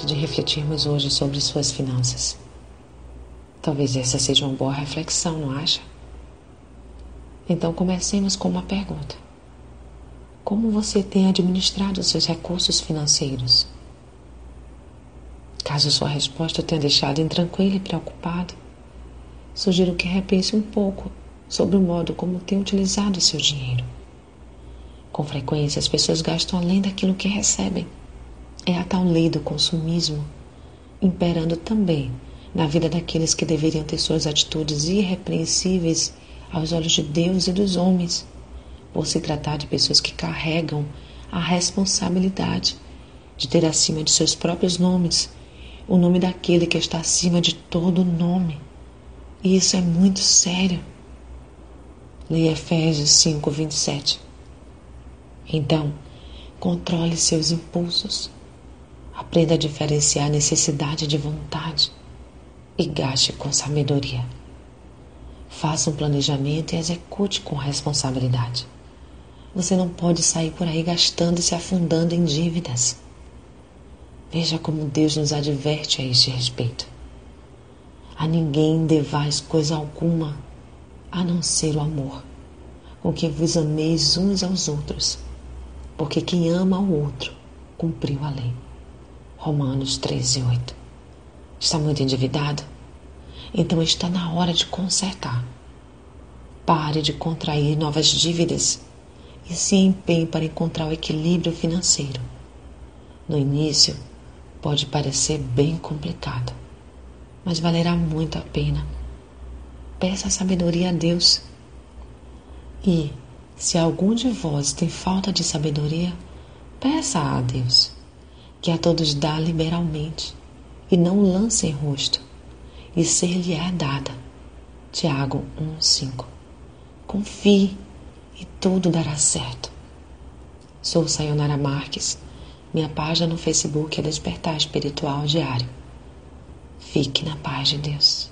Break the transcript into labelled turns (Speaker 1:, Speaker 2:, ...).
Speaker 1: refletirmos hoje sobre suas finanças. Talvez essa seja uma boa reflexão, não acha? Então comecemos com uma pergunta: Como você tem administrado seus recursos financeiros? Caso sua resposta tenha deixado intranquilo e preocupado, sugiro que repense um pouco sobre o modo como tem utilizado seu dinheiro. Com frequência, as pessoas gastam além daquilo que recebem. É a tal lei do consumismo imperando também na vida daqueles que deveriam ter suas atitudes irrepreensíveis aos olhos de Deus e dos homens, por se tratar de pessoas que carregam a responsabilidade de ter acima de seus próprios nomes o nome daquele que está acima de todo nome. E isso é muito sério. Leia Efésios 5, 27. Então, controle seus impulsos. Aprenda a diferenciar necessidade de vontade e gaste com sabedoria. Faça um planejamento e execute com responsabilidade. Você não pode sair por aí gastando e se afundando em dívidas. Veja como Deus nos adverte a este respeito. A ninguém devais coisa alguma, a não ser o amor, com que vos ameis uns aos outros, porque quem ama ao outro cumpriu a lei. Romanos 13, 8. Está muito endividado? Então está na hora de consertar. Pare de contrair novas dívidas e se empenhe para encontrar o equilíbrio financeiro. No início, pode parecer bem complicado, mas valerá muito a pena. Peça sabedoria a Deus. E, se algum de vós tem falta de sabedoria, peça a Deus, que a todos dá liberalmente, e não lance em rosto, e ser-lhe é dada. Tiago 1,5 Confie e tudo dará certo. Sou Sayonara Marques minha página no Facebook é Despertar Espiritual Diário. Fique na paz de Deus.